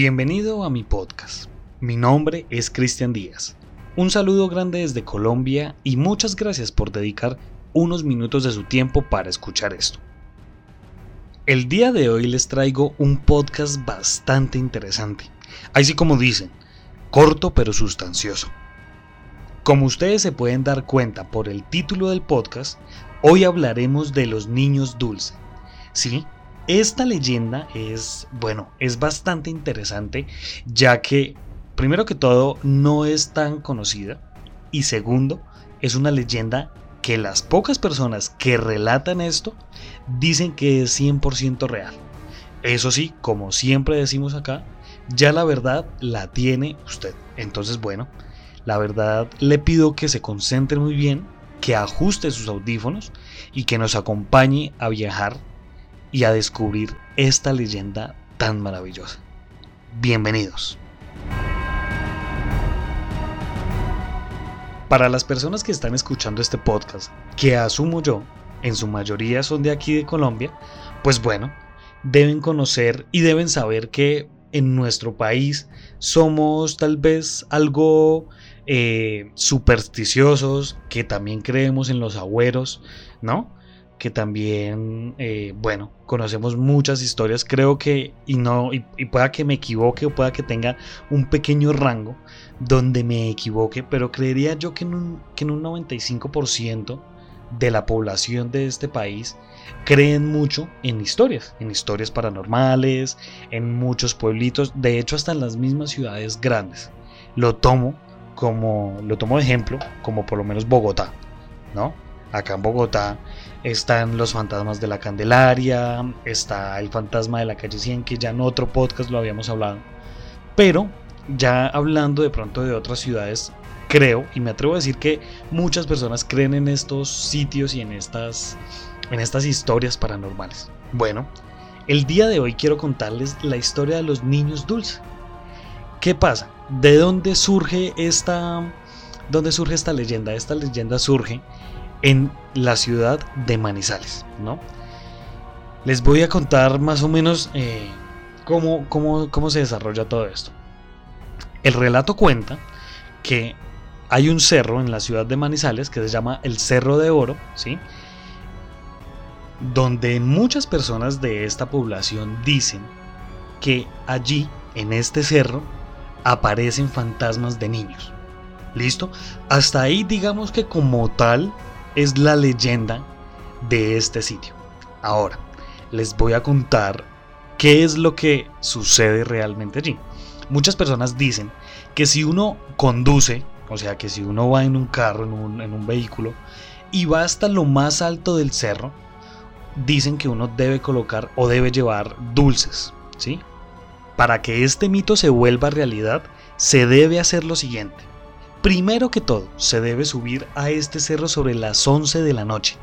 Bienvenido a mi podcast. Mi nombre es Cristian Díaz. Un saludo grande desde Colombia y muchas gracias por dedicar unos minutos de su tiempo para escuchar esto. El día de hoy les traigo un podcast bastante interesante. Así como dicen, corto pero sustancioso. Como ustedes se pueden dar cuenta por el título del podcast, hoy hablaremos de los niños dulce. Sí, esta leyenda es, bueno, es bastante interesante, ya que, primero que todo, no es tan conocida, y segundo, es una leyenda que las pocas personas que relatan esto dicen que es 100% real. Eso sí, como siempre decimos acá, ya la verdad la tiene usted. Entonces, bueno, la verdad le pido que se concentre muy bien, que ajuste sus audífonos y que nos acompañe a viajar y a descubrir esta leyenda tan maravillosa. Bienvenidos. Para las personas que están escuchando este podcast, que asumo yo, en su mayoría son de aquí de Colombia, pues bueno, deben conocer y deben saber que en nuestro país somos tal vez algo eh, supersticiosos, que también creemos en los agüeros, ¿no? Que también, eh, bueno, conocemos muchas historias, creo que, y no, y, pueda que me equivoque o pueda que tenga un pequeño rango donde me equivoque, pero creería yo que en un, que en un 95% de la población de este país creen mucho en historias, en historias paranormales, en muchos pueblitos, de hecho hasta en las mismas ciudades grandes. Lo tomo como, lo tomo de ejemplo, como por lo menos Bogotá, ¿no? Acá en Bogotá están los fantasmas de la Candelaria, está el fantasma de la calle 100, que ya en otro podcast lo habíamos hablado. Pero ya hablando de pronto de otras ciudades, creo y me atrevo a decir que muchas personas creen en estos sitios y en estas, en estas historias paranormales. Bueno, el día de hoy quiero contarles la historia de los niños dulces. ¿Qué pasa? ¿De dónde surge esta, dónde surge esta leyenda? Esta leyenda surge en la ciudad de Manizales, ¿no? Les voy a contar más o menos eh, cómo, cómo se desarrolla todo esto. El relato cuenta que hay un cerro en la ciudad de Manizales que se llama el Cerro de Oro, ¿sí? Donde muchas personas de esta población dicen que allí, en este cerro, aparecen fantasmas de niños. ¿Listo? Hasta ahí digamos que como tal es la leyenda de este sitio. Ahora, les voy a contar qué es lo que sucede realmente allí. Muchas personas dicen que si uno conduce, o sea, que si uno va en un carro, en un, vehículo, y va hasta lo más alto del cerro, dicen que uno debe colocar o debe llevar dulces, ¿sí? Para que este mito se vuelva realidad, se debe hacer lo siguiente. Primero que todo, se debe subir a este cerro sobre las 11 de la noche.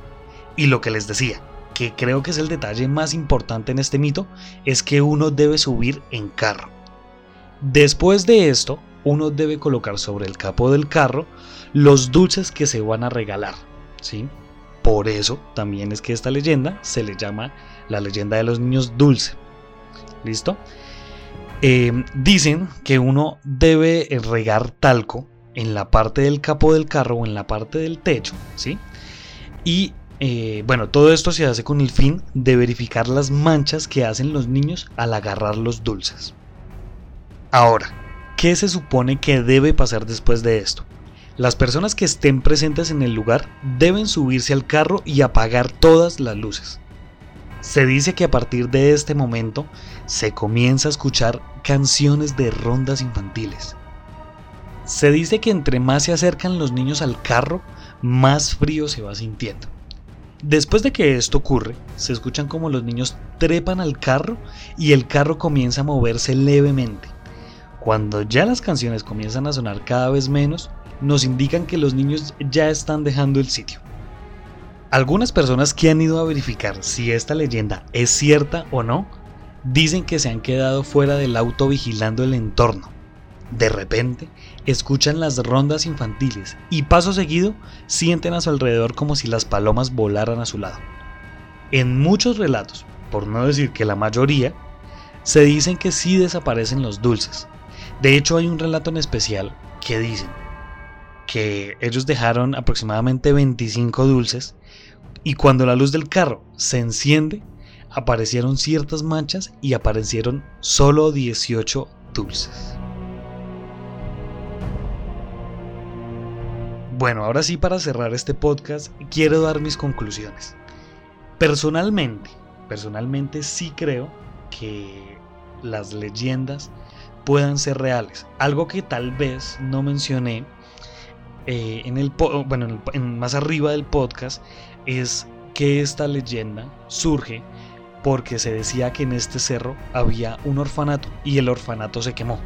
Y lo que les decía, que creo que es el detalle más importante en este mito, es que uno debe subir en carro. Después de esto, uno debe colocar sobre el capo del carro los dulces que se van a regalar. ¿sí? Por eso también es que esta leyenda se le llama la leyenda de los niños dulce. ¿Listo? Eh, dicen que uno debe regar talco en la parte del capó del carro o en la parte del techo, ¿sí? Y eh, bueno, todo esto se hace con el fin de verificar las manchas que hacen los niños al agarrar los dulces. Ahora, ¿qué se supone que debe pasar después de esto? Las personas que estén presentes en el lugar deben subirse al carro y apagar todas las luces. Se dice que a partir de este momento se comienza a escuchar canciones de rondas infantiles, se dice que entre más se acercan los niños al carro, más frío se va sintiendo. Después de que esto ocurre, se escuchan como los niños trepan al carro y el carro comienza a moverse levemente. Cuando ya las canciones comienzan a sonar cada vez menos, nos indican que los niños ya están dejando el sitio. Algunas personas que han ido a verificar si esta leyenda es cierta o no, dicen que se han quedado fuera del auto vigilando el entorno de repente, escuchan las rondas infantiles y paso seguido sienten a su alrededor como si las palomas volaran a su lado. En muchos relatos, por no decir que la mayoría, se dicen que sí desaparecen los dulces. De hecho hay un relato en especial que dicen que ellos dejaron aproximadamente 25 dulces y cuando la luz del carro se enciende, aparecieron ciertas manchas y aparecieron solo 18 dulces. Bueno, ahora sí para cerrar este podcast quiero dar mis conclusiones. Personalmente, personalmente sí creo que las leyendas puedan ser reales. Algo que tal vez no mencioné eh, en el bueno, más arriba del podcast es que esta leyenda surge porque se decía que en este cerro había un orfanato y el orfanato se quemó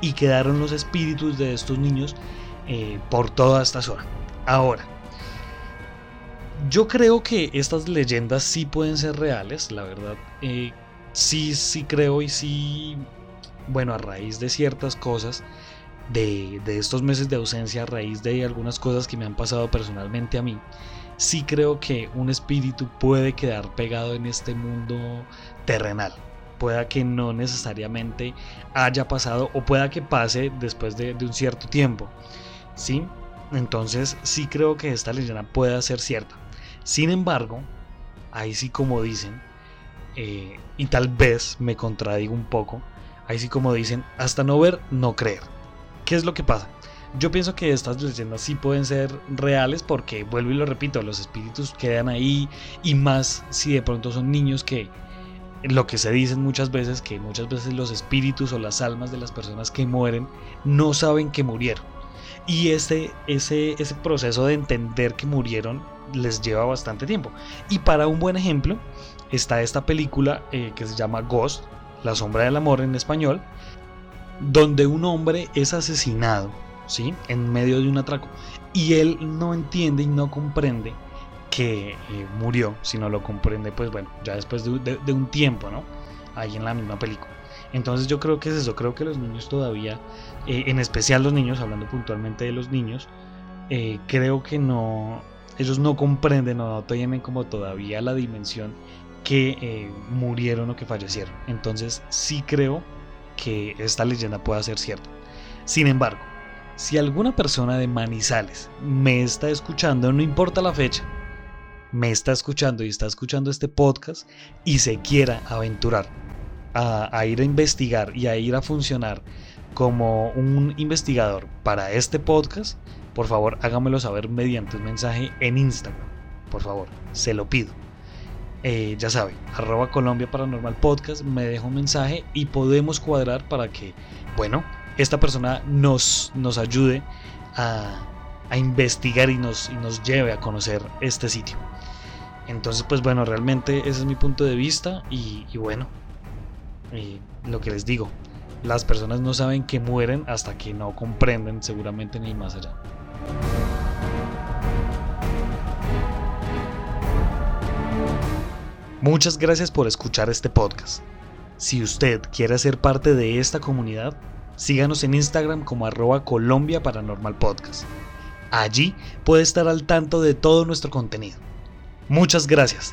y quedaron los espíritus de estos niños eh, por toda esta zona. Ahora, yo creo que estas leyendas sí pueden ser reales, la verdad. Eh, sí, sí creo y sí, bueno, a raíz de ciertas cosas, de, de, estos meses de ausencia, a raíz de algunas cosas que me han pasado personalmente a mí, sí creo que un espíritu puede quedar pegado en este mundo terrenal. Pueda que no necesariamente haya pasado o pueda que pase después de, un cierto tiempo. ¿Sí? Entonces sí creo que esta leyenda pueda ser cierta. Sin embargo, ahí sí como dicen, eh, y tal vez me contradigo un poco, ahí sí como dicen, hasta no ver, no creer. ¿Qué es lo que pasa? Yo pienso que estas leyendas sí pueden ser reales porque, vuelvo y lo repito, los espíritus quedan ahí y más si de pronto son niños que lo que se dicen muchas veces, que muchas veces los espíritus o las almas de las personas que mueren no saben que murieron. Y ese, ese, ese proceso de entender que murieron les lleva bastante tiempo. Y para un buen ejemplo está esta película eh, que se llama Ghost, La sombra del amor en español, donde un hombre es asesinado ¿sí? En medio de un atraco. Y él no entiende y no comprende que eh, murió, sino lo comprende, pues bueno, ya después de, un tiempo, ¿no? Ahí en la misma película. Entonces yo creo que es eso, creo que los niños todavía, eh, en especial los niños, hablando puntualmente de los niños, eh, creo que no, ellos no comprenden o no tienen como todavía la dimensión que murieron o que fallecieron. Entonces sí creo que esta leyenda pueda ser cierta. Sin embargo, si alguna persona de Manizales me está escuchando, no importa la fecha, me está escuchando y está escuchando este podcast y se quiera aventurar a, ir a investigar y a ir a funcionar como un investigador para este podcast, por favor hágamelo saber mediante un mensaje en Instagram. Por favor, se lo pido. Eh, ya sabe, arroba Colombia Paranormal Podcast, me deja un mensaje y podemos cuadrar para que, bueno, esta persona nos, nos ayude a, investigar y nos, nos lleve a conocer este sitio. Entonces, pues bueno, realmente ese es mi punto de vista y, bueno, lo que les digo, las personas no saben que mueren hasta que no comprenden seguramente ni más allá. Muchas gracias por escuchar este podcast. Si usted quiere ser parte de esta comunidad, Síganos en Instagram como arroba Colombia Paranormal Podcast. Allí puede estar al tanto de todo nuestro contenido. Muchas gracias.